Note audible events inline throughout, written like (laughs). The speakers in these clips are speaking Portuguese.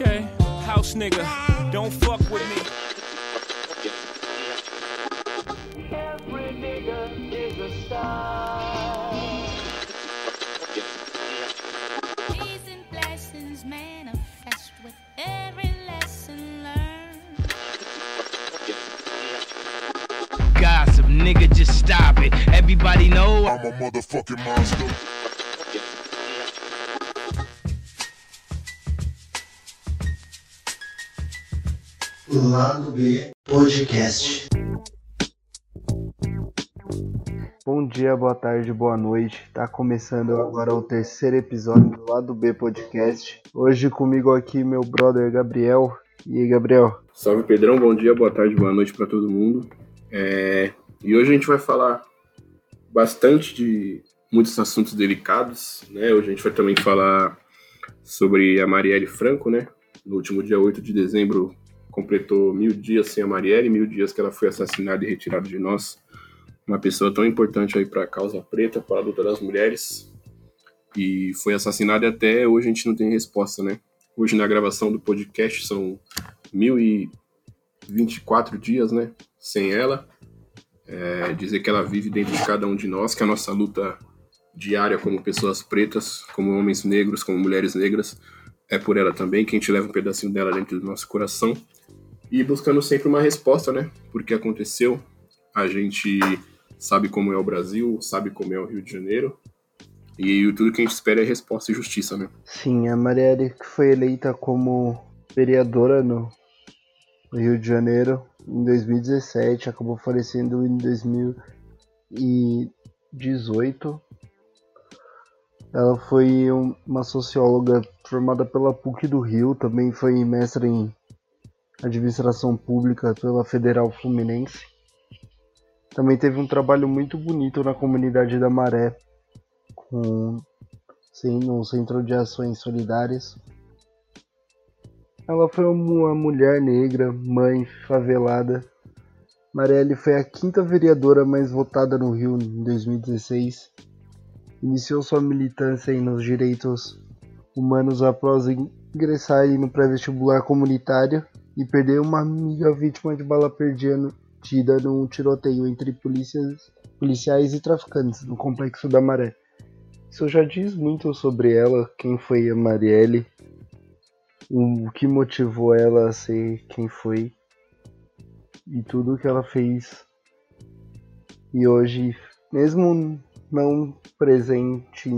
Okay, house nigga, don't fuck with me. Every nigga is a star. Peace and blessings manifest with every lesson learned. Gossip, nigga, just stop it. Everybody know I'm a motherfucking monster. Lado B Podcast. Bom dia, boa tarde, boa noite. Tá começando agora o terceiro episódio do Lado B Podcast. Hoje comigo aqui meu brother Gabriel. E aí, Gabriel? Salve Pedrão, bom dia, boa tarde, boa noite para todo mundo. É, E hoje a gente vai falar bastante de muitos assuntos delicados, né? Hoje a gente vai também falar sobre a Marielle Franco, né? No último dia 8 de dezembro completou mil dias sem a Marielle, mil dias que ela foi assassinada e retirada de nós. Uma pessoa tão importante aí para a causa preta, para a luta das mulheres. E foi assassinada e até hoje a gente não tem resposta, né? Hoje na gravação do podcast são 1024 dias, né? Sem ela. É, dizer que ela vive dentro de cada um de nós, que a nossa luta diária como pessoas pretas, como homens negros, como mulheres negras, é por ela também, que a gente leva um pedacinho dela dentro do nosso coração. E buscando sempre uma resposta, né? Porque aconteceu, a gente sabe como é o Brasil, sabe como é o Rio de Janeiro, e tudo que a gente espera é resposta e justiça, né? Sim, a Marielle que foi eleita como vereadora no Rio de Janeiro em 2017, acabou falecendo em 2018. Ela foi um- uma socióloga formada pela PUC do Rio, também foi mestre em administração pública pela Federal Fluminense. Também teve um trabalho muito bonito na comunidade da Maré, com sim, no Centro de Ações Solidárias. Ela foi uma mulher negra, mãe, favelada. Marielle foi a quinta vereadora mais votada no Rio em 2016. Iniciou sua militância nos direitos humanos após ingressar no pré-vestibular comunitário e perder uma amiga vítima de bala perdida num tiroteio entre polícias, policiais e traficantes no Complexo da Maré. Isso já diz muito sobre ela, quem foi a Marielle, o que motivou ela a ser quem foi e tudo que ela fez. E hoje, mesmo não presente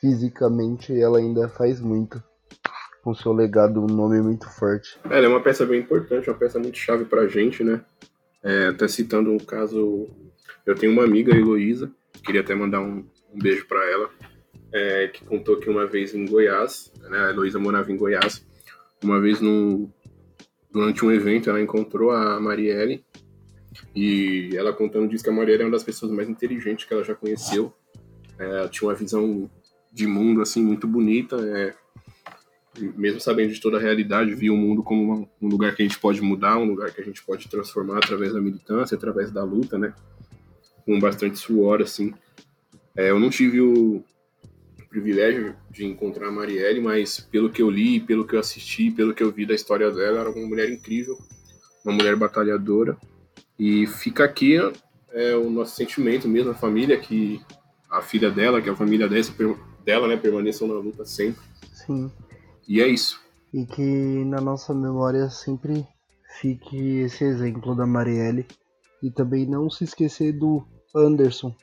fisicamente, ela ainda faz muito. Com seu legado, um nome muito forte. Ela é uma peça bem importante, uma peça muito chave pra gente, né? É, até citando um caso, eu tenho uma amiga, Heloísa, queria até mandar um, um beijo pra ela, é, que contou que uma vez em Goiás, né, a Heloísa morava em Goiás, uma vez num, durante um evento ela encontrou a Marielle e ela contando disse que a Marielle é uma das pessoas mais inteligentes que ela já conheceu. É, tinha uma visão de mundo assim muito bonita, é, mesmo sabendo de toda a realidade, via o mundo como um lugar que a gente pode mudar, um lugar que a gente pode transformar através da militância, através da luta, né? Com bastante suor, assim. É, eu não tive o privilégio de encontrar a Marielle, mas pelo que eu li, pelo que eu assisti, pelo que eu vi da história dela, era uma mulher incrível, uma mulher batalhadora. E fica aqui é, o nosso sentimento mesmo, a família, que a filha dela, que a família dessa, dela, né, permaneçam na luta sempre. Sim. E é isso. E que na nossa memória sempre fique esse exemplo da Marielle. E também não se esquecer do Anderson,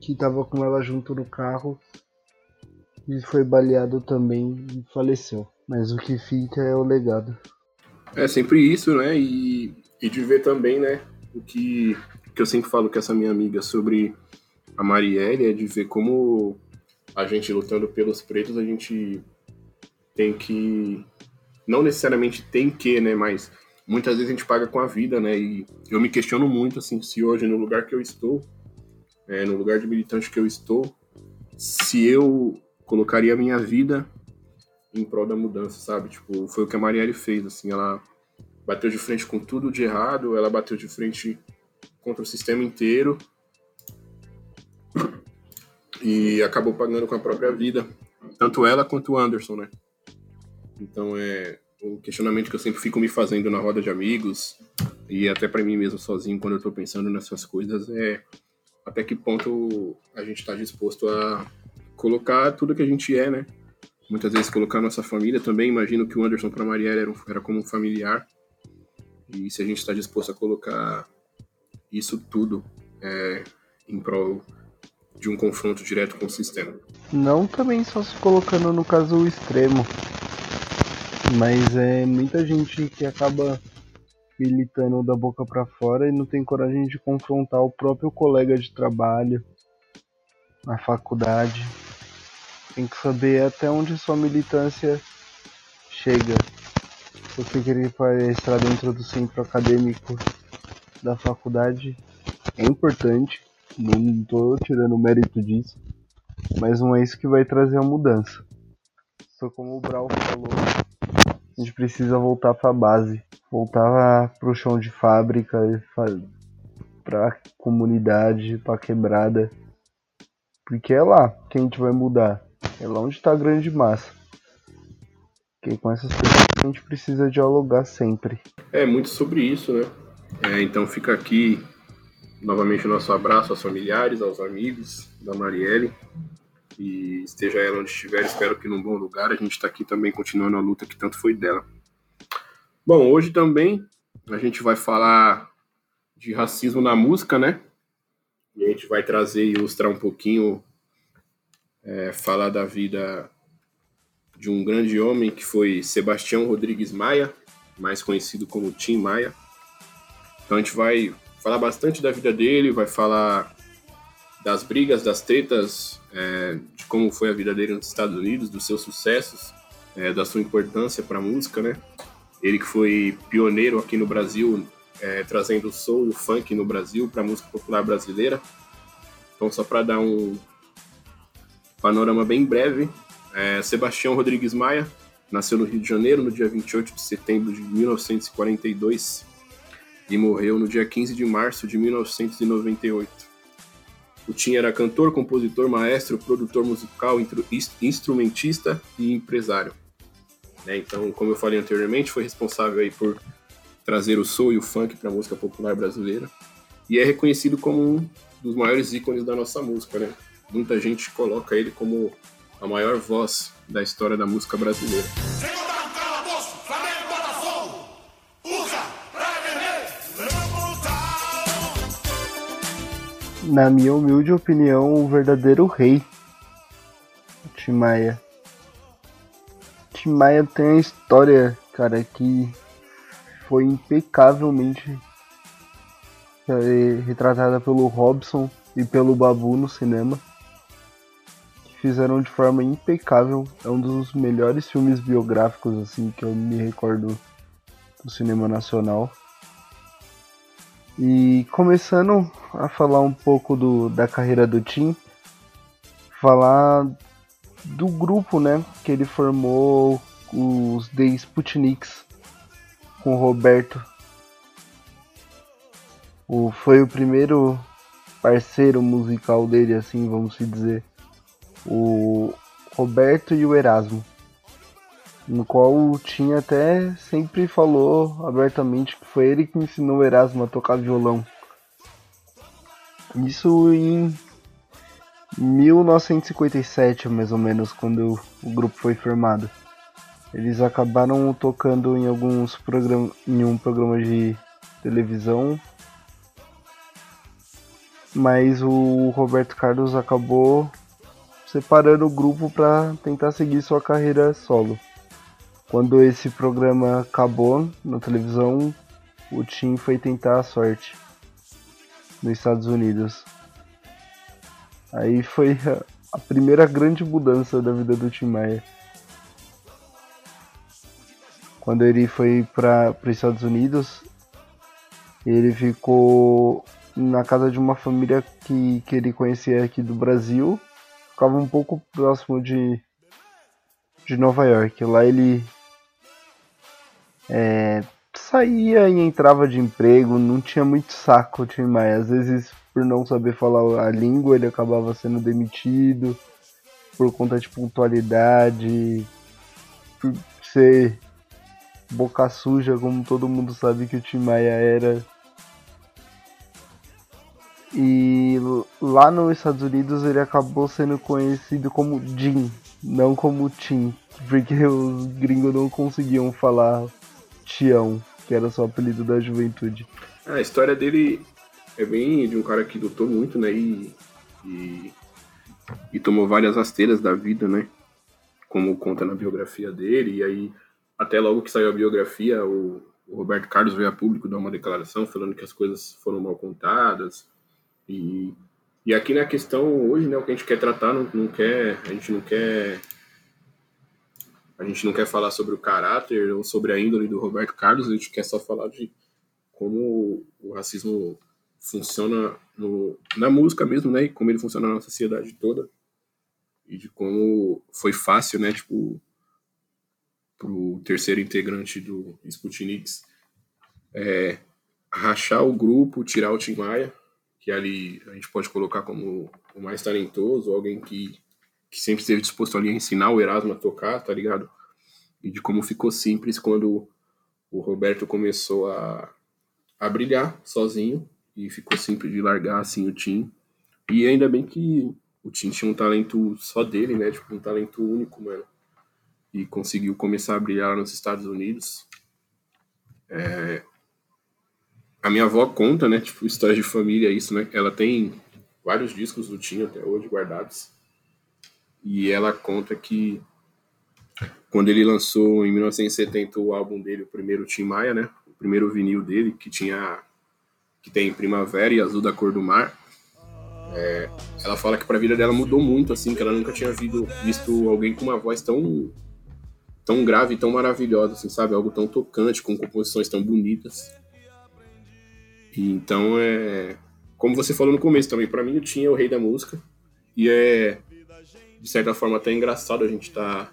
que estava com ela junto no carro e foi baleado também e faleceu. Mas o que fica é o legado. É sempre isso, né? E, e de ver também, né? O que, que eu sempre falo com essa minha amiga sobre a Marielle é de ver como a gente lutando pelos pretos, a gente tem que. Não necessariamente tem que, né? Mas muitas vezes a gente paga com a vida, né? E eu me questiono muito, assim, se hoje, no lugar que eu estou, é, no lugar de militante que eu estou, se eu colocaria a minha vida em prol da mudança, sabe? Tipo, foi o que a Marielle fez, assim, ela bateu de frente com tudo de errado, ela bateu de frente contra o sistema inteiro e acabou pagando com a própria vida, tanto ela quanto o Anderson, né? Então é um questionamento que eu sempre fico me fazendo na roda de amigos e até para mim mesmo sozinho quando eu tô pensando nessas coisas é até que ponto a gente está disposto a colocar tudo que a gente é, né? Muitas vezes colocar nossa família também. Imagino que o Anderson para Marielle era, um, era como um familiar. E se a gente está disposto a colocar isso tudo é, em prol de um confronto direto com o sistema. Não também só se colocando no caso extremo, mas é muita gente que acaba militando da boca para fora e não tem coragem de confrontar o próprio colega de trabalho na faculdade. Tem que saber até onde sua militância chega. Você querer palestrar dentro do centro acadêmico da faculdade é importante, não estou tirando o mérito disso, mas não é isso que vai trazer a mudança. Só como o Brau falou, a gente precisa voltar para a base, voltar para o chão de fábrica, para a comunidade, para a quebrada, porque é lá que a gente vai mudar, é lá onde está a grande massa. Porque com essas pessoas a gente precisa dialogar sempre. É muito sobre isso, né? É, então fica aqui novamente o nosso abraço aos familiares, aos amigos da Marielle. E esteja ela onde estiver, espero que num bom lugar. A gente está aqui também continuando a luta que tanto foi dela. Bom, hoje também a gente vai falar de racismo na música, né? E a gente vai trazer e ilustrar um pouquinho, é, falar da vida de um grande homem que foi Sebastião Rodrigues Maia, mais conhecido como Tim Maia. Então a gente vai falar bastante da vida dele, vai falar das brigas, das tretas, é, de como foi a vida dele nos Estados Unidos, dos seus sucessos, é, da sua importância para a música, né? Ele que foi pioneiro aqui no Brasil, é, trazendo o soul e o funk no Brasil para a música popular brasileira. Então, só para dar um panorama bem breve, é, Sebastião Rodrigues Maia nasceu no Rio de Janeiro no dia 28 de setembro de 1942 e morreu no dia 15 de março de 1998. O Tim era cantor, compositor, maestro, produtor musical, instrumentista e empresário. Né? Então, como eu falei anteriormente, foi responsável aí por trazer o soul e o funk para a música popular brasileira e é reconhecido como um dos maiores ícones da nossa música. Né? Muita gente coloca ele como a maior voz da história da música brasileira. Na minha humilde opinião, o verdadeiro rei. Tim Maia. Tim Maia tem uma história, cara, que foi impecavelmente é, retratada pelo Robson e pelo Babu no cinema. Que fizeram de forma impecável. É um dos melhores filmes biográficos assim que eu me recordo do cinema nacional. E começando a falar um pouco do, da carreira do Tim, falar do grupo, né, que ele formou os The Sputniks com o Roberto. O, foi o primeiro parceiro musical dele, assim, vamos dizer. O Roberto e o Erasmo no qual o Tim até sempre falou abertamente que foi ele que ensinou Erasmo a tocar violão. Isso em 1957, mais ou menos, quando o grupo foi formado. Eles acabaram tocando em alguns programas, em um programa de televisão, mas o Roberto Carlos acabou separando o grupo para tentar seguir sua carreira solo. Quando esse programa acabou na televisão, o Tim foi tentar a sorte nos Estados Unidos. Aí foi a primeira grande mudança da vida do Tim Maia. Quando ele foi para os Estados Unidos, ele ficou na casa de uma família que, que ele conhecia aqui do Brasil, ficava um pouco próximo de, de Nova York. Lá ele é, saía e entrava de emprego, não tinha muito saco o Tim Maia. Às vezes, por não saber falar a língua, ele acabava sendo demitido por conta de pontualidade, por ser boca suja, como todo mundo sabe que o Tim Maia era. E lá nos Estados Unidos ele acabou sendo conhecido como Jim, não como Tim, porque os gringos não conseguiam falar Tião, que era só o apelido da juventude. A história dele é bem de um cara que lutou muito, né? E, e, e tomou várias rasteiras da vida, né? Como conta na biografia dele. E aí, até logo que saiu a biografia, o, o Roberto Carlos veio a público dar uma declaração falando que as coisas foram mal contadas. E, e aqui na questão hoje, né? O que a gente quer tratar, não, não quer. A gente não quer a gente não quer falar sobre o caráter ou sobre a índole do Roberto Carlos, a gente quer só falar de como o racismo funciona no, na música mesmo, né? E como ele funciona na sociedade toda. E de como foi fácil, né? Tipo, pro terceiro integrante do Sputniks é, rachar o grupo, tirar o Tim Maia, que ali a gente pode colocar como o mais talentoso, alguém que que sempre esteve disposto ali a ensinar o Erasmo a tocar, tá ligado? E de como ficou simples quando o Roberto começou a, a brilhar sozinho e ficou simples de largar assim o Tim. E ainda bem que o Tim tinha um talento só dele, né? Tipo, um talento único, mano. E conseguiu começar a brilhar nos Estados Unidos. É... A minha avó conta, né? Tipo, história de família, isso, né? Ela tem vários discos do Tim até hoje guardados. E ela conta que quando ele lançou em 1970 o álbum dele, o primeiro Tim Maia, né? O primeiro vinil dele, que tinha que tem Primavera e Azul da Cor do Mar. É, ela fala que para a vida dela mudou muito, assim, que ela nunca tinha visto, visto alguém com uma voz tão tão grave tão maravilhosa, assim, sabe? Algo tão tocante, com composições tão bonitas. E então é, como você falou no começo também, para mim o Tim é o rei da música e é de certa forma até engraçado a gente estar tá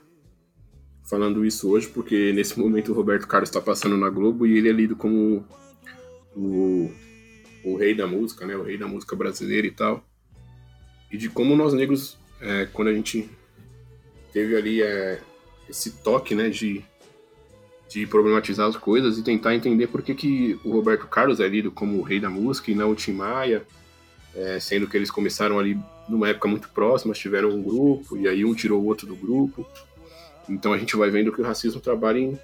falando isso hoje, porque nesse momento o Roberto Carlos está passando na Globo e ele é lido como o, o rei da música, né? O rei da música brasileira e tal. E de como nós negros, é, quando a gente teve ali é, esse toque, né, de, de problematizar as coisas e tentar entender por que, que o Roberto Carlos é lido como o rei da música e não o Tim Maia, é, sendo que eles começaram ali numa época muito próxima, tiveram um grupo, e aí um tirou o outro do grupo. Então a gente vai vendo que o racismo trabalha em,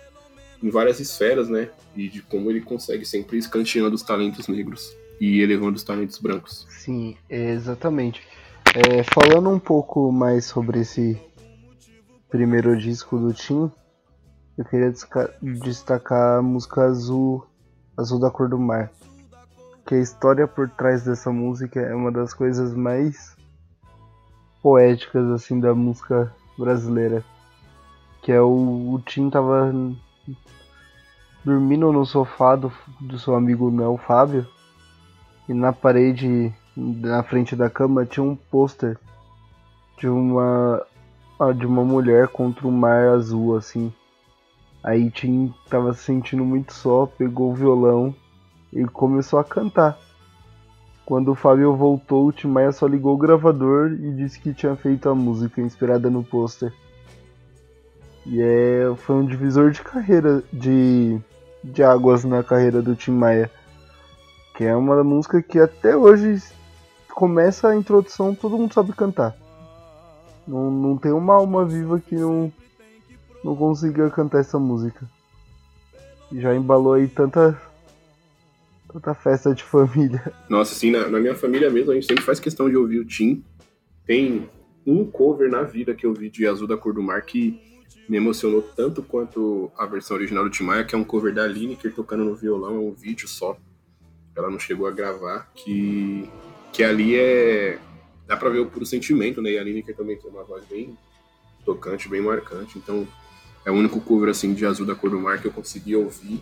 em várias esferas, né? E de como ele consegue sempre escanteando os talentos negros e elevando os talentos brancos. Sim, exatamente. É, falando um pouco mais sobre esse primeiro disco do Tim, eu queria destacar a música Azul, Azul da Cor do Mar. Que a história por trás dessa música é uma das coisas mais poéticas assim da música brasileira. Que é o, o Tim tava dormindo no sofá do, do seu amigo Mel Fábio. E na parede, na frente da cama, tinha um pôster de uma de uma mulher contra um mar azul, assim. Aí Tim tava se sentindo muito só, pegou o violão e começou a cantar. Quando o Fábio voltou, o Tim Maia só ligou o gravador e disse que tinha feito a música inspirada no pôster. E é, foi um divisor de carreira, de, de águas na carreira do Tim Maia. Que é uma música que até hoje começa a introdução, todo mundo sabe cantar. Não, não tem uma alma viva que não, não consiga cantar essa música. Já embalou aí tanta Tanta festa de família. Nossa, assim, na, na, minha família mesmo, a gente sempre faz questão de ouvir o Tim. Tem um cover na vida que eu vi de Azul da Cor do Mar que me emocionou tanto quanto a versão original do Tim Maia, que é um cover da Lineker tocando no violão, é um vídeo só. Ela não chegou a gravar, que, que ali é. dá pra ver o puro sentimento, né? E a Lineker também tem uma voz bem tocante, bem marcante. Então, é o único cover assim de Azul da Cor do Mar que eu consegui ouvir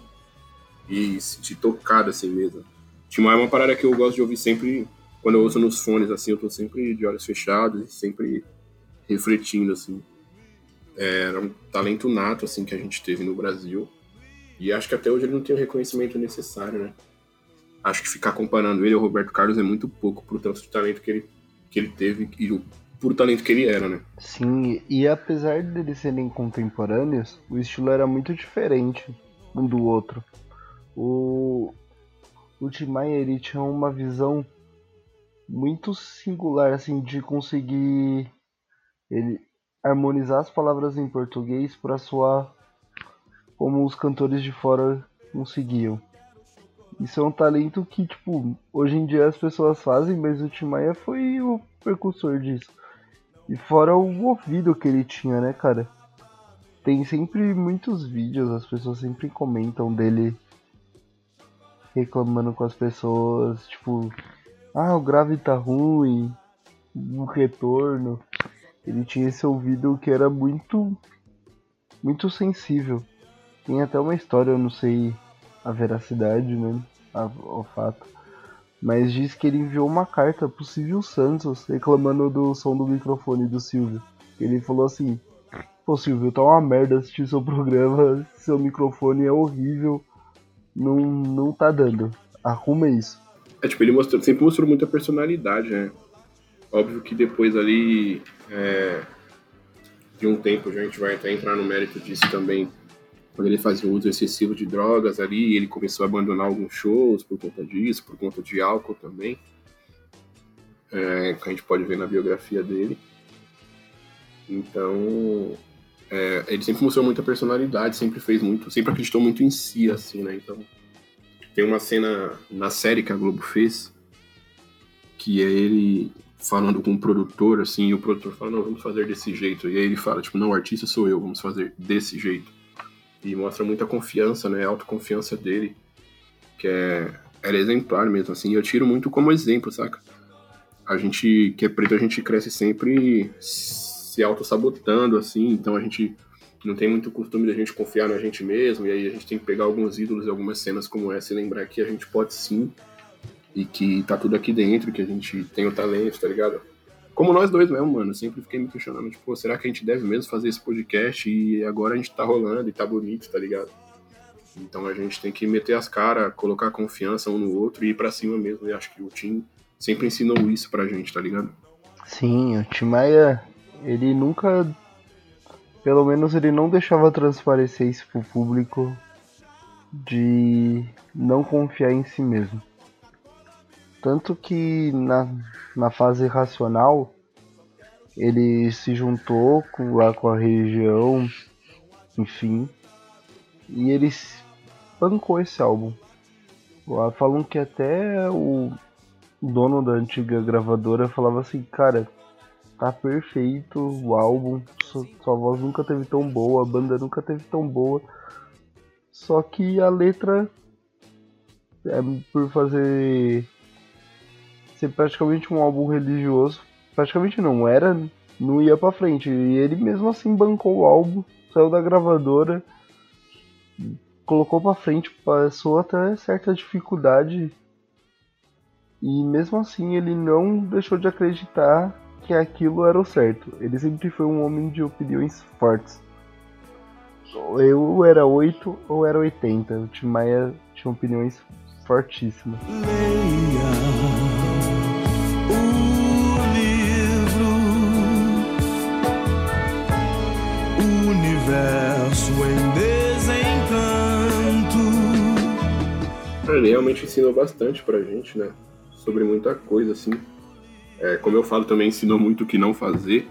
e sentir tocado assim mesmo. Timão é uma parada que eu gosto de ouvir sempre, quando eu ouço nos fones, assim, eu tô sempre de olhos fechados e sempre refletindo, assim. É, era um talento nato, assim, que a gente teve no Brasil. E acho que até hoje ele não tem o reconhecimento necessário, né? Acho que ficar comparando ele ao Roberto Carlos é muito pouco pro tanto de talento que ele, que ele teve e o puro talento que ele era, né? Sim, e apesar deles serem contemporâneos, o estilo era muito diferente. um do outro. O, o Tim Maia ele tinha uma visão muito singular assim de conseguir ele harmonizar as palavras em português para soar como os cantores de fora conseguiam. Isso é um talento que, tipo, hoje em dia as pessoas fazem, mas o Tim Maia foi o precursor disso. E fora o ouvido que ele tinha, né, cara? Tem sempre muitos vídeos, as pessoas sempre comentam dele reclamando com as pessoas, tipo, ah, o grave tá ruim, o retorno. Ele tinha esse ouvido que era muito muito sensível. Tem até uma história, eu não sei a veracidade, né, o fato. Mas diz que ele enviou uma carta pro Silvio Santos reclamando do som do microfone do Silvio. Ele falou assim: Pô, Silvio, tá uma merda assistir seu programa, seu microfone é horrível, não, não tá dando. Arruma isso. É, tipo, ele mostrou, sempre mostrou muita personalidade, né? Óbvio que depois ali, é, de um tempo, a gente vai até entrar no mérito disso também, quando ele fazia uso excessivo de drogas ali, ele começou a abandonar alguns shows por conta disso, por conta de álcool também, é, que a gente pode ver na biografia dele. Então, é, ele sempre mostrou muita personalidade, sempre fez muito, sempre acreditou muito em si, assim, né? Então, tem uma cena na série que a Globo fez, que é ele falando com um produtor, assim, e o produtor fala, não, vamos fazer desse jeito. E aí ele fala, tipo, não, o artista sou eu, vamos fazer desse jeito. E mostra muita confiança, né, a autoconfiança dele, que é, era exemplar mesmo, assim, eu tiro muito como exemplo, saca? A gente, que é preto, a gente cresce sempre se auto-sabotando, assim, então a gente não tem muito costume de a gente confiar na gente mesmo, e aí a gente tem que pegar alguns ídolos e algumas cenas como essa e lembrar que a gente pode sim, e que tá tudo aqui dentro, que a gente tem o talento, tá ligado? Como nós dois mesmo, mano, eu sempre fiquei me questionando, tipo, será que a gente deve mesmo fazer esse podcast e agora a gente tá rolando e tá bonito, tá ligado? Então a gente tem que meter as caras, colocar confiança um no outro e ir pra cima mesmo, e acho que o Tim sempre ensinou isso pra gente, tá ligado? Sim, o Tim Maia, ele nunca. Pelo menos ele não deixava transparecer isso pro público de não confiar em si mesmo. Tanto que na, na fase racional ele se juntou com, lá com a região, enfim, e ele bancou esse álbum. Lá falam que até o dono da antiga gravadora falava assim, cara, tá perfeito o álbum, sua, sua voz nunca teve tão boa, a banda nunca teve tão boa. Só que a letra é por fazer ser praticamente um álbum religioso, praticamente não era, não ia pra frente. E ele mesmo assim bancou o álbum, saiu da gravadora, colocou pra frente, passou até certa dificuldade. E mesmo assim ele não deixou de acreditar que aquilo era o certo. Ele sempre foi um homem de opiniões fortes. Eu era 8 ou era 80. O Tim Maia tinha opiniões fortíssimas. Leia o livro Universo em Desencanto. Ele realmente ensinou bastante pra gente, né? Sobre muita coisa, assim. É, como eu falo, também ensinou muito o que não fazer,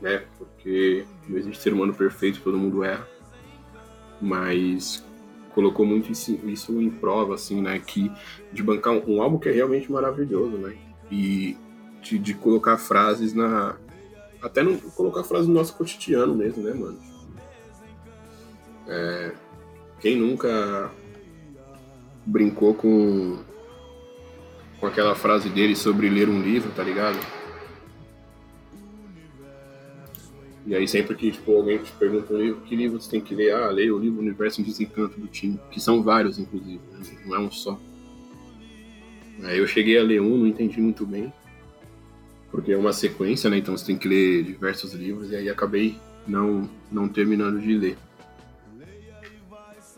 né? Porque não existe ser humano perfeito, todo mundo erra. Mas colocou muito isso, em prova, assim, né? Que de bancar um, um álbum que é realmente maravilhoso, né? E de, de colocar frases na. Até não colocar frases no nosso cotidiano mesmo, né, mano? É, quem nunca brincou com com aquela frase dele sobre ler um livro, tá ligado? E aí sempre que tipo, alguém te pergunta um livro, que livro você tem que ler? Ah, leia o livro Universo em Desencanto do Tim, que são vários, inclusive, né? não é um só. Aí eu cheguei a ler um, não entendi muito bem, porque é uma sequência, né? Então você tem que ler diversos livros, e aí acabei não, não terminando de ler.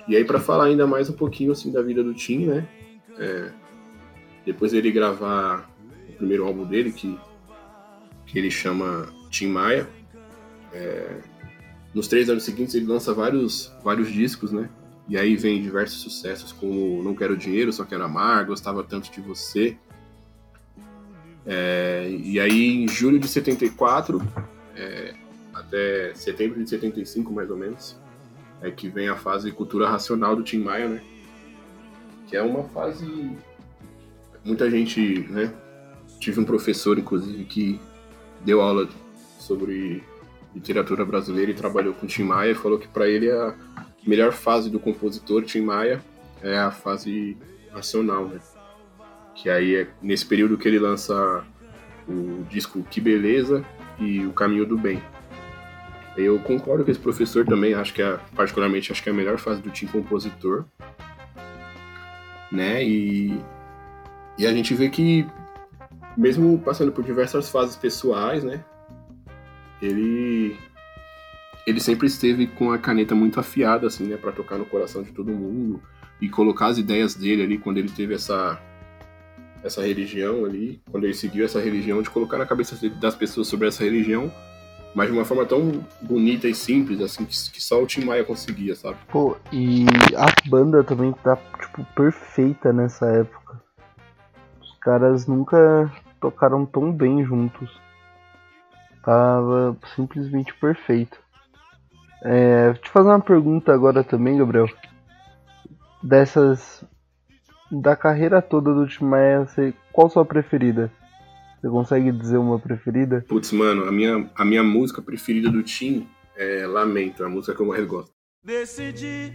E aí para falar ainda mais um pouquinho assim da vida do Tim, né? É, depois dele gravar o primeiro álbum dele, que, que ele chama Tim Maia, é, nos três anos seguintes ele lança vários, vários discos, né? E aí vem diversos sucessos como Não Quero Dinheiro, Só Quero Amar, Gostava Tanto de Você. É, e aí, em julho de 74, é, até setembro de 75, mais ou menos, é que vem a fase Cultura Racional do Tim Maia, né? Que é uma fase... Muita gente, né? Tive um professor, inclusive, que deu aula sobre literatura brasileira e trabalhou com Tim Maia e falou que para ele a melhor fase do compositor Tim Maia é a fase racional, né? Que aí é nesse período que ele lança o disco Que Beleza e O Caminho do Bem. Eu concordo com esse professor também, acho que é, particularmente acho que é a melhor fase do Tim compositor, né? E, e a gente vê que mesmo passando por diversas fases pessoais, né? Ele ele sempre esteve com a caneta muito afiada assim, né, para tocar no coração de todo mundo e colocar as ideias dele ali quando ele teve essa essa religião ali, quando ele seguiu essa religião, de colocar na cabeça das pessoas sobre essa religião, mas de uma forma tão bonita e simples, assim, que, que só o Tim Maia conseguia, sabe? Pô, e a banda também tá, tipo, perfeita nessa época. Os caras nunca tocaram tão bem juntos. Tava simplesmente perfeito. É, te fazer uma pergunta agora também, Gabriel. Dessas. Da carreira toda do Tim Maia, você, qual sua preferida? Você consegue dizer uma preferida? Putz, mano, a minha, a minha música preferida do Tim é Lamento, é a música que eu mais gosto. Decidi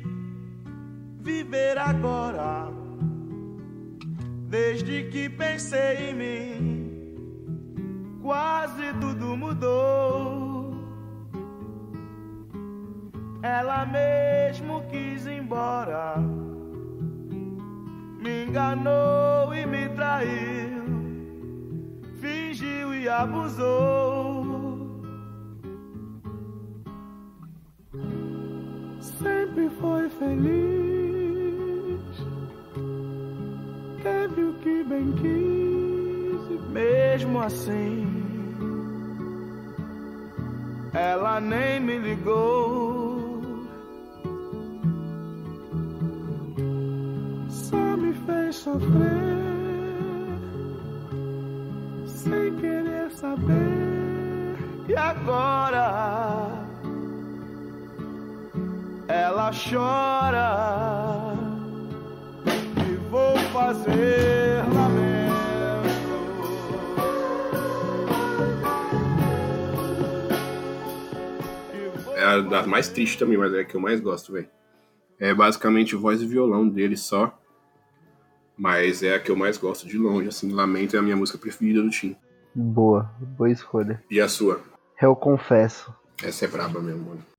viver agora. Desde que pensei em mim, quase tudo mudou. Ela mesmo quis ir embora, me enganou e me traiu, fingiu e abusou. Sempre foi feliz, teve o que bem quis, e mesmo assim, ela nem me ligou. Só me fez sofrer, sem querer saber. E agora? ela chora fazer lamento. É a das mais tristes também, mas é a que eu mais gosto, velho. É basicamente voz e violão dele só. Mas é a que eu mais gosto de longe, assim. Lamento é a minha música preferida do Tim. Boa, boa escolha. E a sua? Eu confesso. Essa é braba mesmo, mano.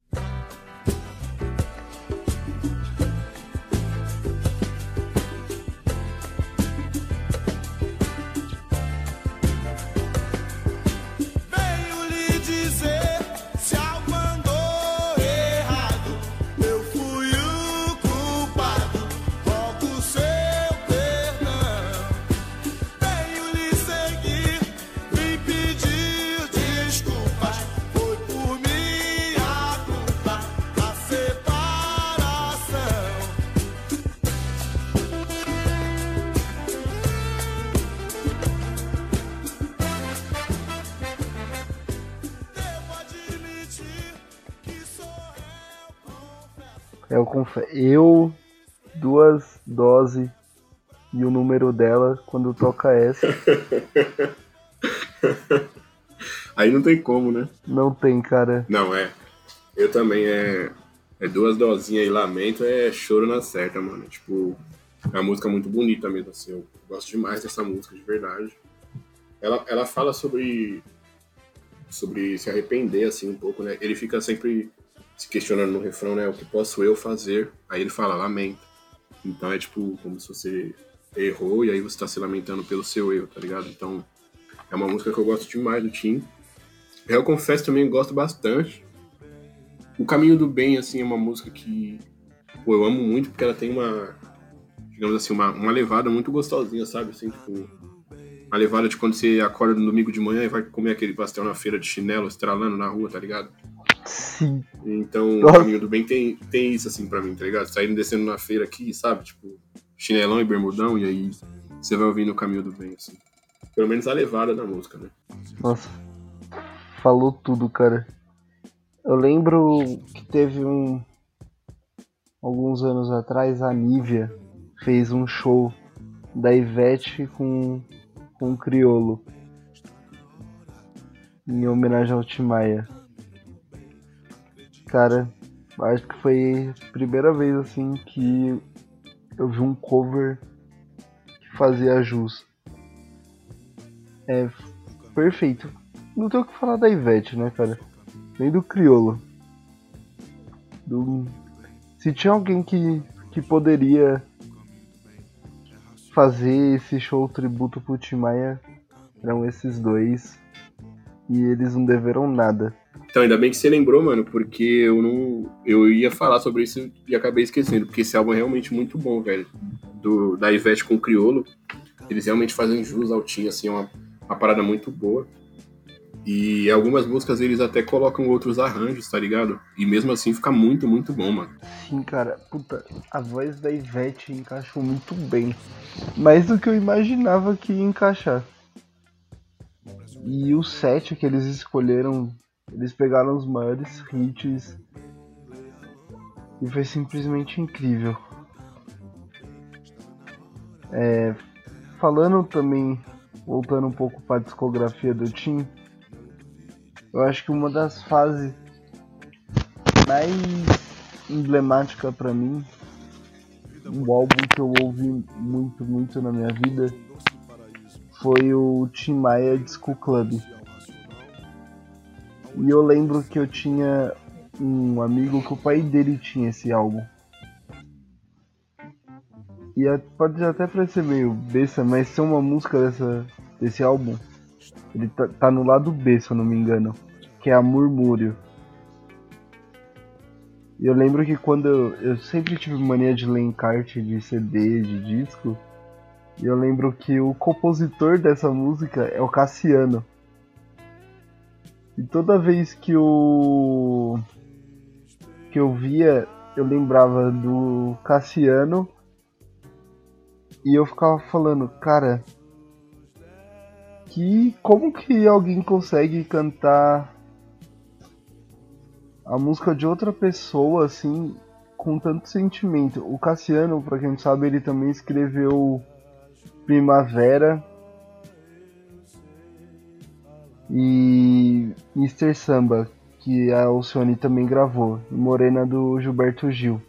Eu duas doses e o número dela quando toca essa. (laughs) Aí não tem como, né? Não tem, cara. Não, é. Eu também, é. É duas dosinhas e lamento, é choro na certa, mano. Tipo, é uma música muito bonita mesmo, assim. Eu gosto demais dessa música, de verdade. Ela, ela fala sobre. sobre se arrepender, assim, um pouco, né? Ele fica sempre se questionando no refrão, né? O que posso eu fazer? Aí ele fala, lamento. Então é tipo, como se você errou e aí você tá se lamentando pelo seu erro, tá ligado? Então, é uma música que eu gosto demais do Tim. Eu confesso também gosto bastante. O Caminho do Bem, assim, é uma música que pô, eu amo muito porque ela tem uma, digamos assim, uma, uma levada muito gostosinha, sabe? Assim, tipo, uma levada de quando você acorda no domingo de manhã e vai comer aquele pastel na feira de chinelo, estralando na rua, tá ligado? Sim. Então, o caminho do bem tem, tem isso, assim, pra mim, tá ligado? Saindo descendo na feira aqui, sabe? Tipo, chinelão e bermudão, e aí você vai ouvindo o caminho do bem, assim. Pelo menos a levada da música, né? Nossa. Falou tudo, cara. Eu lembro que teve um. Alguns anos atrás, a Nívia fez um show da Ivete com, com o Criolo. Em homenagem ao Tim Maia. Cara, acho que foi a primeira vez assim que eu vi um cover que fazia jus. É perfeito. Não tem o que falar da Ivete, né, cara? Nem do Criolo. Do... Se tinha alguém que, que poderia fazer esse show tributo pro Tim Maia, eram esses dois. E eles não deveram nada. Então, ainda bem que você lembrou, mano, porque eu não. Eu ia falar sobre isso e acabei esquecendo, porque esse álbum é realmente muito bom, velho. Do, da Ivete com o Criolo. Eles realmente fazem jus ao Tim, assim, é uma, uma parada muito boa. E algumas músicas eles até colocam outros arranjos, tá ligado? E mesmo assim fica muito, muito bom, mano. Sim, cara, puta, a voz da Ivete encaixou muito bem. Mais do que eu imaginava que ia encaixar. E o set que eles escolheram, eles pegaram os maiores hits. E foi simplesmente incrível. É, falando também, voltando um pouco para a discografia do Tim, eu acho que uma das fases mais emblemática pra mim, um álbum que eu ouvi muito, muito na minha vida, foi o Tim Maia Disco Club. E eu lembro que eu tinha um amigo que o pai dele tinha esse álbum. E é- pode até parecer meio besta, mas tem uma música dessa, desse álbum. Ele tá, tá no lado B, se eu não me engano. Que é a Murmúrio. E eu lembro que quando eu, eu sempre tive mania de ler encarte de CD, de disco. E eu lembro que o compositor dessa música é o Cassiano. E toda vez que eu que eu via, eu lembrava do Cassiano e eu ficava falando, cara, que como que alguém consegue cantar a música de outra pessoa assim com tanto sentimento? O Cassiano, pra quem não sabe, ele também escreveu Primavera e Mr. Samba, que a Alcione também gravou, e Morena do Gilberto Gil.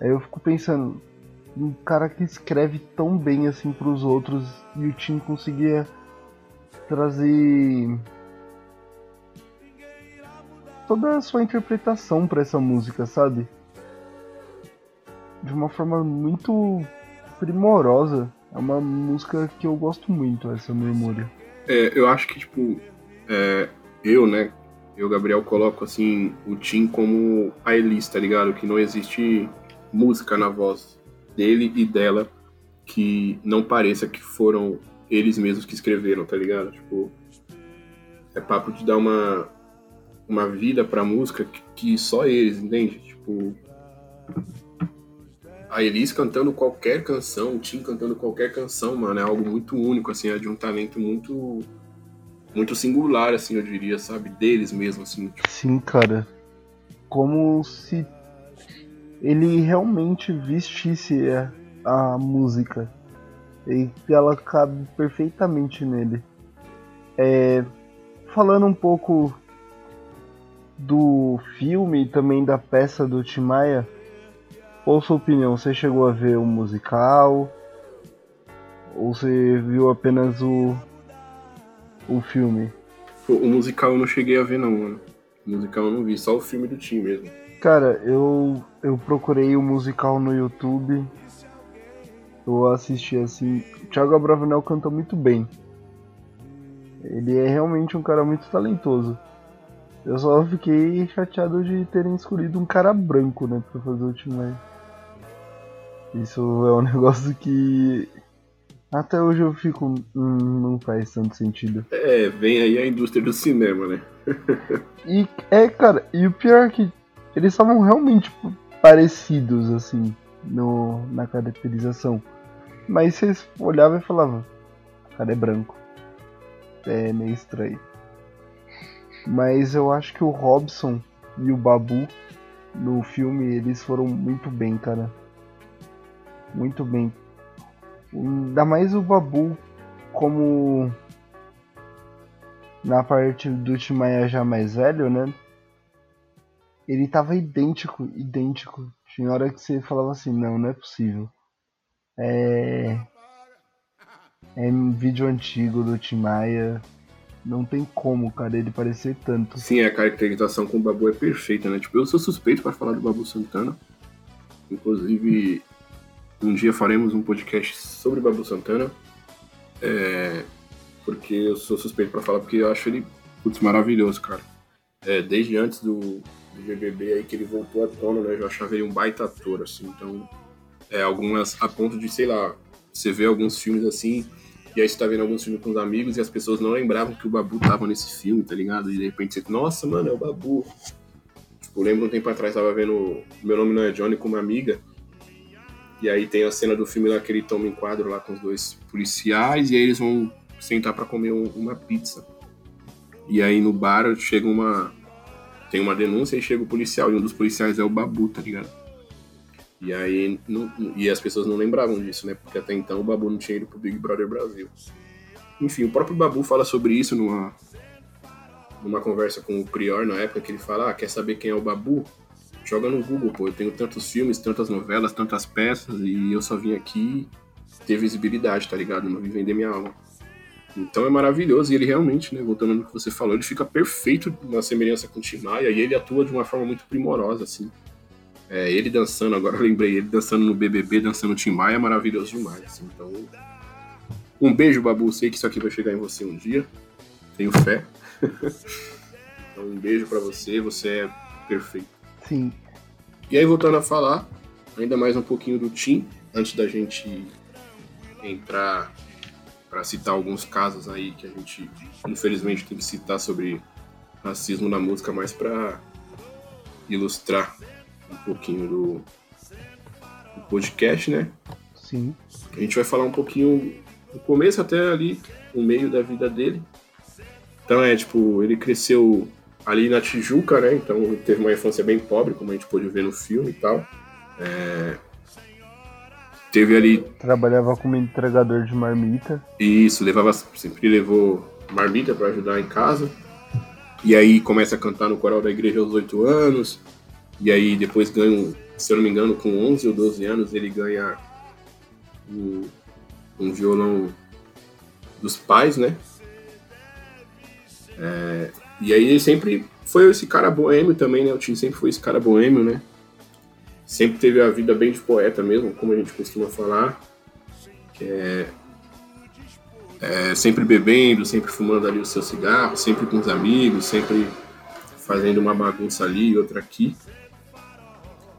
Aí eu fico pensando, um cara que escreve tão bem assim pros outros e o Tim conseguia trazer toda a sua interpretação pra essa música, sabe? De uma forma muito primorosa. É uma música que eu gosto muito, essa memória. É, eu acho que, tipo, é, eu, né? Eu, Gabriel, coloco assim o Tim como a Elis, tá ligado? Que não existe música na voz dele e dela que não pareça que foram eles mesmos que escreveram, tá ligado? Tipo, é papo de dar uma, uma vida pra música que, que só eles, entende? Tipo, a Elis cantando qualquer canção, o Tim cantando qualquer canção, mano, é algo muito único, assim, é de um talento muito muito singular, assim, eu diria, sabe? Deles mesmo, assim. Tipo, Sim, cara. Como se ele realmente vestisse a, a música. E ela cabe perfeitamente nele. É, falando um pouco do filme e também da peça do Tim Maia, qual a sua opinião? Você chegou a ver o musical? Ou você viu apenas o, o filme? o, musical eu não cheguei a ver, não, mano. O musical eu não vi, só o filme do Tim mesmo. Cara, eu, eu procurei o musical no YouTube. Eu assisti assim. O Thiago Abravanel canta muito bem. Ele é realmente um cara muito talentoso. Eu só fiquei chateado de terem escolhido um cara branco, né, pra fazer o Tim Maia. Isso é um (laughs) negócio que Até hoje eu fico. Hum, não faz tanto sentido. É, vem aí a indústria do cinema, né? (laughs) E é, cara, e o pior é que eles estavam realmente tipo, parecidos, assim, no, na caracterização. Mas vocês olhavam e falavam, o cara é branco. É meio estranho. Mas eu acho que o Robson e o Babu no filme, eles foram muito bem, cara. Muito bem. Ainda mais o Babu como na parte do Timaya já mais velho, né? Ele tava idêntico, idêntico. Tinha hora que você falava assim, não, não é possível. É. É um vídeo antigo do Timaya. Não tem como, cara, ele parecer tanto. Sim, a caracterização com o Babu é perfeita, né? Tipo, eu sou suspeito para falar do Babu Santana. Inclusive, um dia faremos um podcast sobre Babu Santana. É, porque eu sou suspeito para falar, porque eu acho ele, putz, maravilhoso, cara. É, desde antes do, do GBB aí que ele voltou à tona, né? Eu achava ele um baita ator, assim. Então, é, algumas, a ponto de, sei lá, você vê alguns filmes assim, e aí você tá vendo alguns filmes com os amigos e as pessoas não lembravam que o Babu tava nesse filme, tá ligado? E de repente você, nossa, mano, é o Babu. Tipo, eu lembro um tempo atrás, tava vendo Meu Nome Não É Johnny com uma amiga, e aí tem a cena do filme lá que ele toma enquadro lá com os dois policiais, e aí eles vão sentar para comer um, uma pizza. E aí no bar chega uma. Tem uma denúncia e chega o policial, e um dos policiais é o Babu, tá ligado? E aí. Não, e as pessoas não lembravam disso, né? Porque até então o Babu não tinha ido pro Big Brother Brasil. Enfim, o próprio Babu fala sobre isso numa, numa conversa com o Prior na época, que ele fala: ah, quer saber quem é o Babu? Joga no Google, pô. Eu tenho tantos filmes, tantas novelas, tantas peças, e eu só vim aqui ter visibilidade, tá ligado? Não vim vender minha alma. Então é maravilhoso, e ele realmente, né, voltando no que você falou, ele fica perfeito na semelhança com o Tim Maia, e ele atua de uma forma muito primorosa, assim. É, ele dançando, agora eu lembrei, ele dançando no BBB, dançando Tim Maia, é maravilhoso demais, assim. Então, um beijo, Babu, sei que isso aqui vai chegar em você um dia, tenho fé. (laughs) então, um beijo para você, você é perfeito. Sim. E aí, voltando a falar, ainda mais um pouquinho do Tim, antes da gente entrar para citar alguns casos aí que a gente, infelizmente, tem que citar sobre racismo na música, mais para ilustrar um pouquinho do, do, podcast, né? Sim. A gente vai falar um pouquinho do começo até ali, o meio da vida dele. Então é tipo, ele cresceu ali na Tijuca, né? Então teve uma infância bem pobre, como a gente pôde ver no filme e tal. É, teve ali. Trabalhava como entregador de marmita. Isso, levava, sempre levou marmita para ajudar em casa. E aí começa a cantar no coral da igreja aos 8 anos. E aí depois ganha, um, se eu não me engano, com 11 ou 12 anos, ele ganha um, um violão dos pais, né? É, e aí ele sempre foi esse cara boêmio também, né? O time sempre foi esse cara boêmio, né? sempre teve a vida bem de poeta mesmo, como a gente costuma falar. É, é, sempre bebendo, sempre fumando ali o seu cigarro, sempre com os amigos, sempre fazendo uma bagunça ali e outra aqui.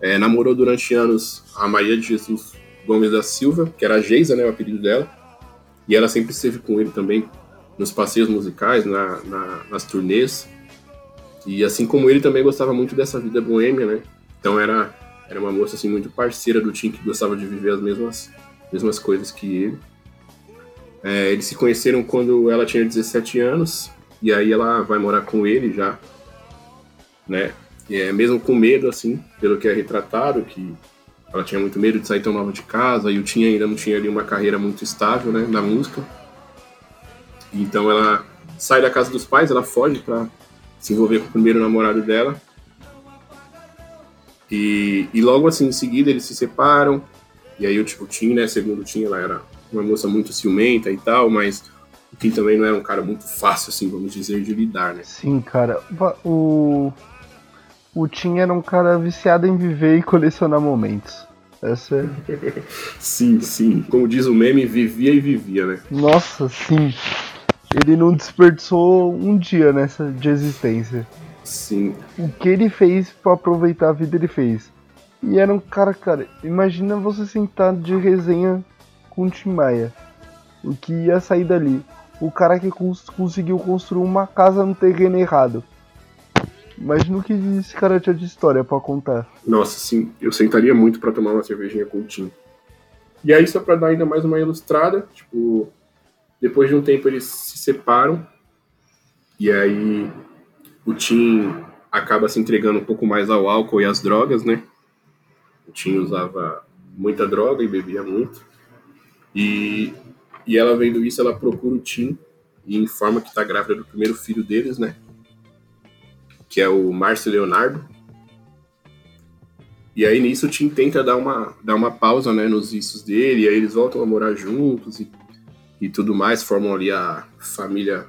É, namorou durante anos a Maria de Jesus Gomes da Silva, que era a Geisa, né, o apelido dela. E ela sempre esteve com ele também nos passeios musicais, na, na, nas turnês. E assim como ele também gostava muito dessa vida boêmia, né? Então era era uma moça assim muito parceira do Tim que gostava de viver as mesmas, mesmas coisas que ele. É, eles se conheceram quando ela tinha 17 anos e aí ela vai morar com ele já, né? E é mesmo com medo assim, pelo que é retratado, que ela tinha muito medo de sair tão nova de casa e o Tim ainda não tinha ali uma carreira muito estável, né, na música. Então ela sai da casa dos pais, ela foge para se envolver com o primeiro namorado dela e, e logo assim, em seguida, eles se separam. E aí o, o Tim, né, segundo o Tim, ela era uma moça muito ciumenta e tal, mas o Tim também não era um cara muito fácil, assim, vamos dizer, de lidar, né? Sim, cara. O. O Tim era um cara viciado em viver e colecionar momentos. Essa é... (laughs) sim, sim. Como diz o meme, vivia e vivia, né? Nossa, sim. Ele não desperdiçou um dia nessa de existência. Sim. O que ele fez para aproveitar a vida, ele fez. E era um cara, cara, imagina você sentar de resenha com o Tim Maia. o que ia sair dali. O cara que cons- conseguiu construir uma casa no terreno errado. Imagina o que esse cara tinha de história pra contar. Nossa, sim, eu sentaria muito pra tomar uma cervejinha com o Tim. E aí, só pra dar ainda mais uma ilustrada, tipo, depois de um tempo eles se separam, e aí o Tim acaba se entregando um pouco mais ao álcool e às drogas, né? O Tim usava muita droga e bebia muito. E, e ela vendo isso, ela procura o Tim e informa que tá grávida do primeiro filho deles, né? Que é o Márcio Leonardo. E aí nisso o Tim tenta dar uma, dar uma pausa né, nos vícios dele, e aí eles voltam a morar juntos e, e tudo mais, formam ali a família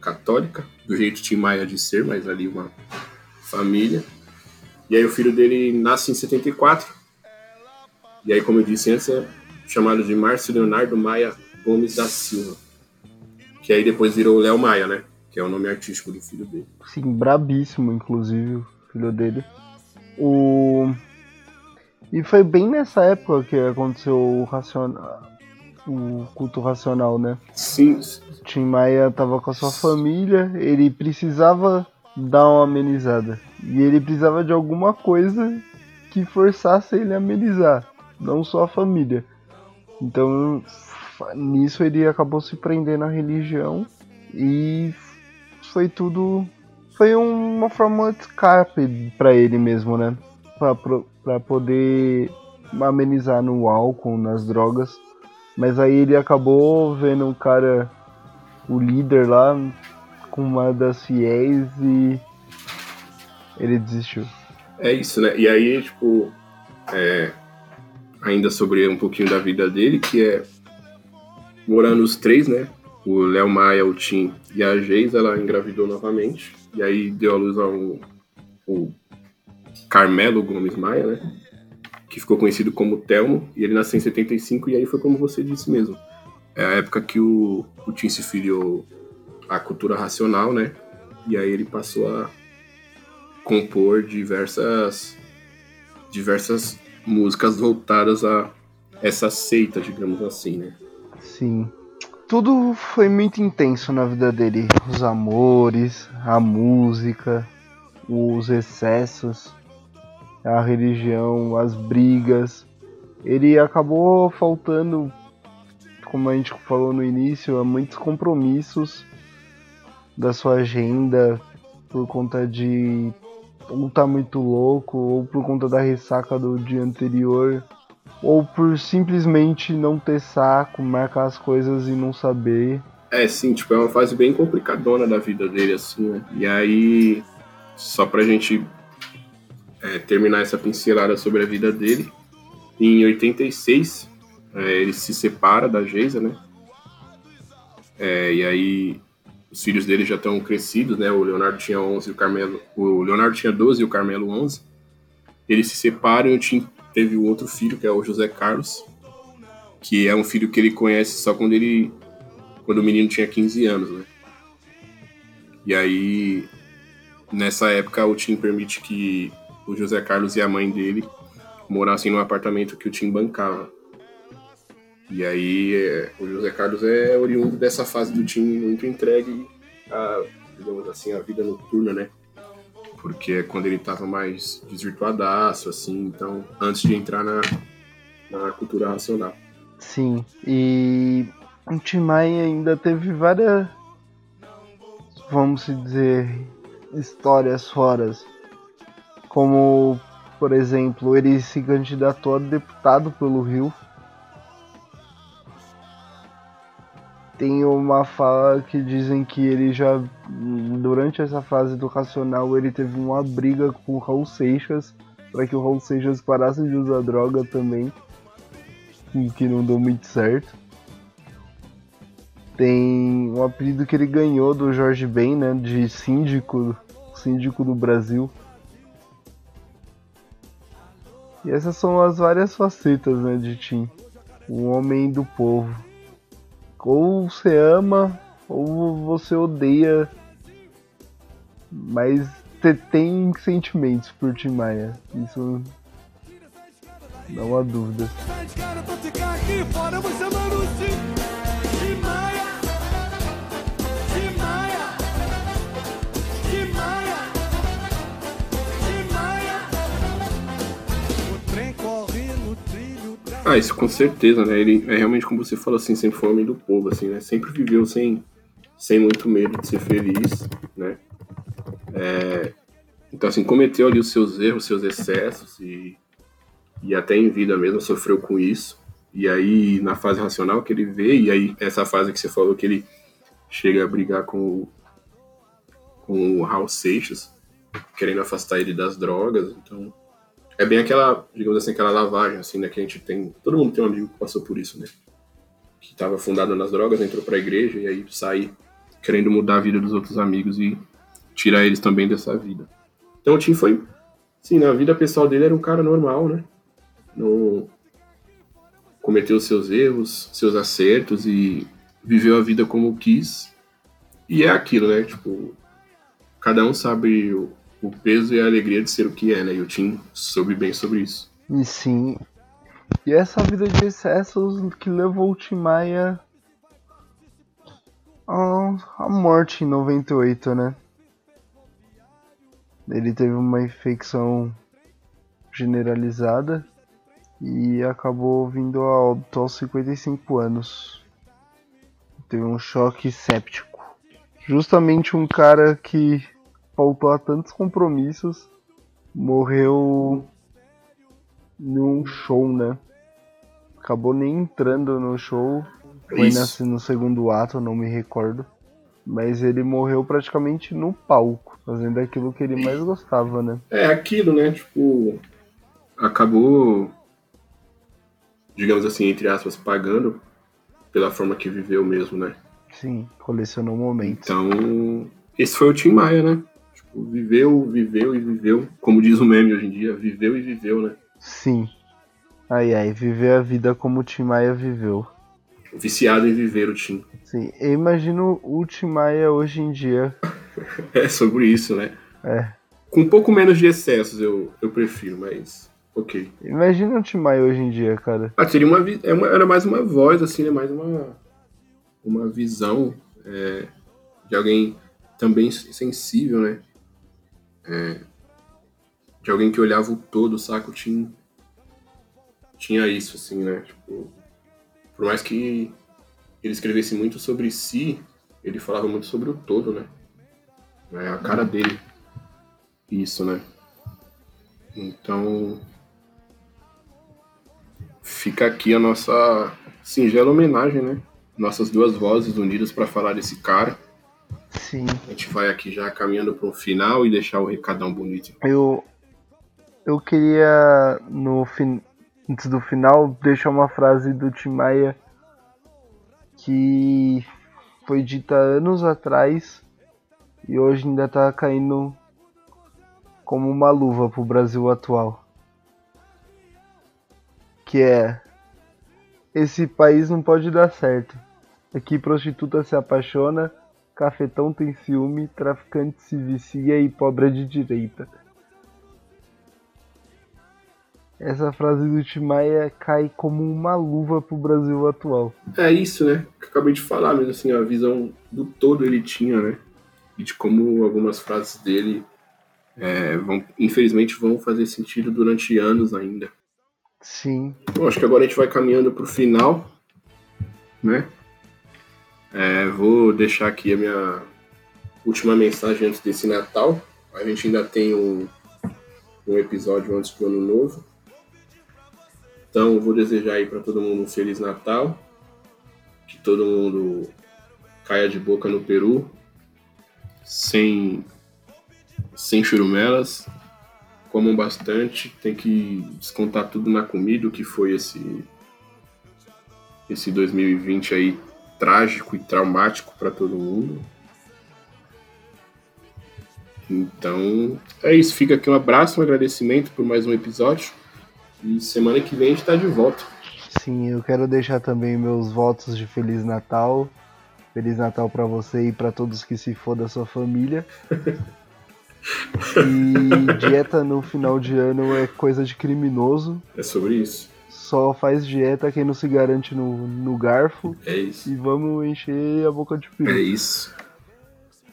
católica, do jeito Tim Maia de ser, mas ali uma família. E aí o filho dele nasce em 74, e aí como eu disse antes, é chamado de Márcio Leonardo Maia Gomes da Silva, que aí depois virou Léo Maia, né, que é o nome artístico do filho dele. Sim, brabíssimo, inclusive, o filho dele. O... E foi bem nessa época que aconteceu o, raciona... o culto racional, né? Sim, Tim Maia tava com a sua família, ele precisava dar uma amenizada. E ele precisava de alguma coisa que forçasse ele a amenizar, não só a família. Então, nisso ele acabou se prendendo à religião e foi tudo. Foi uma forma de escape pra ele mesmo, né? Pra poder amenizar no álcool, nas drogas. Mas aí ele acabou vendo um cara, o líder lá, com uma das fiéis e ele desistiu. É isso, né? E aí, tipo, é, ainda sobre um pouquinho da vida dele, que é morando os três, né? O Léo Maia, o Tim e a Geis, ela engravidou novamente. E aí deu à luz ao, o Carmelo Gomes Maia, né? Que ficou conhecido como Telmo. E ele nasceu em 75, e aí foi como você disse mesmo. É a época que o, o Tim se filiou à cultura racional, né? E aí ele passou a compor diversas diversas músicas voltadas a essa seita, digamos assim, né? Sim. Tudo foi muito intenso na vida dele. Os amores, a música, os excessos, a religião, as brigas. Ele acabou faltando, como a gente falou no início, a muitos compromissos da sua agenda por conta de ou tá muito louco, ou por conta da ressaca do dia anterior, ou por simplesmente não ter saco, marcar as coisas e não saber. É, sim, tipo, é uma fase bem complicadona da vida dele, assim, né? E aí, só pra gente é, terminar essa pincelada sobre a vida dele, em 86, é, ele se separa da Geisa, né? É, e aí, os filhos dele já estão crescidos, né? O Leonardo tinha 11 e o Carmelo... O Leonardo tinha 12 e o Carmelo 11. Eles se separam e o Tim teve um outro filho, que é o José Carlos, que é um filho que ele conhece só quando ele quando o menino tinha 15 anos, né? E aí, nessa época, o Tim permite que o José Carlos e a mãe dele morassem num apartamento que o Tim bancava. E aí, é, o José Carlos é oriundo dessa fase do Tim muito entregue a, digamos assim, a vida noturna, né? Porque é quando ele tava mais desvirtuadaço, assim, então, antes de entrar na, na cultura racional. Sim, e o Tim Maia ainda teve várias, vamos dizer, histórias fora. Como, por exemplo, ele se candidatou a deputado pelo Rio. Tem uma fala que dizem que ele já, durante essa fase educacional, ele teve uma briga com o Raul Seixas para que o Raul Seixas parasse de usar droga também, que não deu muito certo. Tem um apelido que ele ganhou do Jorge Ben, né, de síndico, síndico do Brasil. E essas são as várias facetas, né, de Tim. O homem do povo. Ou você ama, ou você odeia. Mas você tem sentimentos por Tim Maia. Isso não há dúvida. Ah, isso com certeza, né? Ele é realmente, como você falou, assim, sempre foi homem do povo, assim, né? Sempre viveu sem, sem muito medo de ser feliz, né? É, então, assim, cometeu ali os seus erros, os seus excessos e, e até em vida mesmo sofreu com isso. E aí, na fase racional que ele vê, e aí essa fase que você falou que ele chega a brigar com, o- com o Raul Seixas, querendo afastar ele das drogas. Então, é bem aquela, digamos assim, aquela lavagem, assim, né? Que a gente tem. Todo mundo tem um amigo que passou por isso, né? Que estava fundado nas drogas, entrou pra igreja e aí sai querendo mudar a vida dos outros amigos e tirar eles também dessa vida. Então o Tim foi. Sim, na vida pessoal dele era um cara normal, né? Não cometeu seus erros, seus acertos e viveu a vida como quis. E é aquilo, né? Tipo, cada um sabe o, o peso e a alegria de ser o que é, né? E o Tim soube bem sobre isso. E sim. E essa vida de excessos que levou o Tim Maia à, morte em 98, né? Ele teve uma infecção generalizada e acabou vindo a óbito aos 55 anos. Teve um choque séptico. Justamente um cara que faltou a tantos compromissos morreu num show, né? Acabou nem entrando no show. Foi Isso. no segundo ato, não me recordo. Mas ele morreu praticamente no palco, fazendo aquilo que ele mais gostava, né? É aquilo, né? Tipo, acabou, digamos assim, entre aspas, pagando pela forma que viveu mesmo, né? Sim, colecionou momentos. Então, esse foi o Tim Maia, né? Tipo, viveu, viveu e viveu. Como diz o meme hoje em dia, viveu e viveu, né? Sim. Ai ai, viver a vida como o Tim Maia viveu. Viciado em viver o Tim. Sim, eu imagino o Tim Maia hoje em dia. (laughs) É sobre isso, né? É. Com um pouco menos de excessos, eu, eu prefiro, mas. Ok. Imagina o Tim Maia hoje em dia, cara. Ah, seria uma, é uma- Era mais uma voz, assim, né? Mais uma. Uma visão é, de alguém também sensível, né? É, de alguém que olhava o todo, saco? Tinha, tinha isso, assim, né? Tipo, por mais que ele escrevesse muito sobre si, ele falava muito sobre o todo, né? É a cara dele. Isso, né? Então, fica aqui a nossa singela homenagem, né? Nossas duas vozes unidas para falar desse cara. Sim. A gente vai aqui já caminhando para o final e deixar o recadão bonito. Eu. Eu queria, no fin... antes do final, deixar uma frase do Tim Maia que foi dita anos atrás e hoje ainda tá caindo como uma luva pro Brasil atual. Que é esse país não pode dar certo. Aqui prostituta se apaixona, cafetão tem ciúme, traficante se vicia e pobre é de direita. Essa frase do Tim Maia cai como uma luva pro Brasil atual. É isso, né? Que eu acabei de falar mesmo, assim, a visão do todo ele tinha, né? E de como algumas frases dele, é, vão, infelizmente, vão fazer sentido durante anos ainda. Sim, Bom, acho que agora a gente vai caminhando para o final, né? É, vou deixar aqui a minha última mensagem antes desse Natal. A gente ainda tem um, um episódio antes do Ano Novo. Então, vou desejar aí para todo mundo um Feliz Natal. Que todo mundo caia de boca no Peru. Sem, sem churumelas comam bastante, tem que descontar tudo na comida, o que foi esse esse 2020 aí trágico e traumático para todo mundo. Então, é isso, fica aqui um abraço, um agradecimento por mais um episódio. E semana que vem a gente tá de volta. sim, eu quero deixar também meus votos de Feliz Natal. Feliz Natal pra você e pra todos que se for da sua família. (laughs) E dieta no final de ano é coisa de criminoso. É sobre isso. Só faz dieta quem não se garante no, no garfo. É isso. E vamos encher a boca de peru. É isso.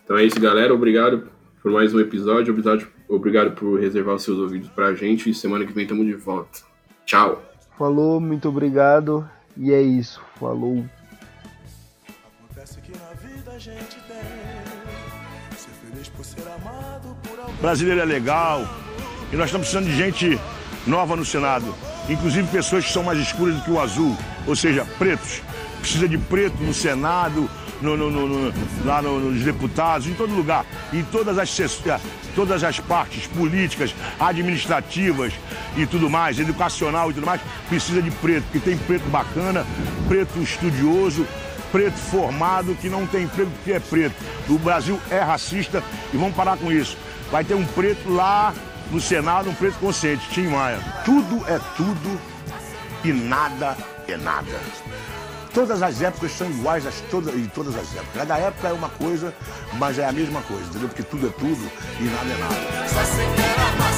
Então é isso, galera. Obrigado por mais um episódio. Obrigado, obrigado por reservar os seus ouvidos pra gente. E semana que vem tamo de volta. Tchau. Falou, muito obrigado. E é isso. Falou. Acontece que na vida a gente tem. Ser feliz por ser amado por alguém. brasileiro é legal e nós estamos precisando de gente nova no Senado, inclusive pessoas que são mais escuras do que o azul, ou seja, pretos. Precisa de preto no Senado, no- no- no- lá no- nos deputados, em todo lugar, em todas as, eh, todas as partes políticas, administrativas e tudo mais, educacional e tudo mais, precisa de preto, porque tem preto bacana, preto estudioso, preto formado que não tem emprego porque é preto. O Brasil é racista e vamos parar com isso. Vai ter um preto lá no Senado, um preto consciente, Tim Maia. Tudo é tudo e nada é nada. Todas as épocas são iguais as todas, em todas as épocas. Cada época é uma coisa, mas é a mesma coisa, entendeu? Porque tudo é tudo e nada é nada.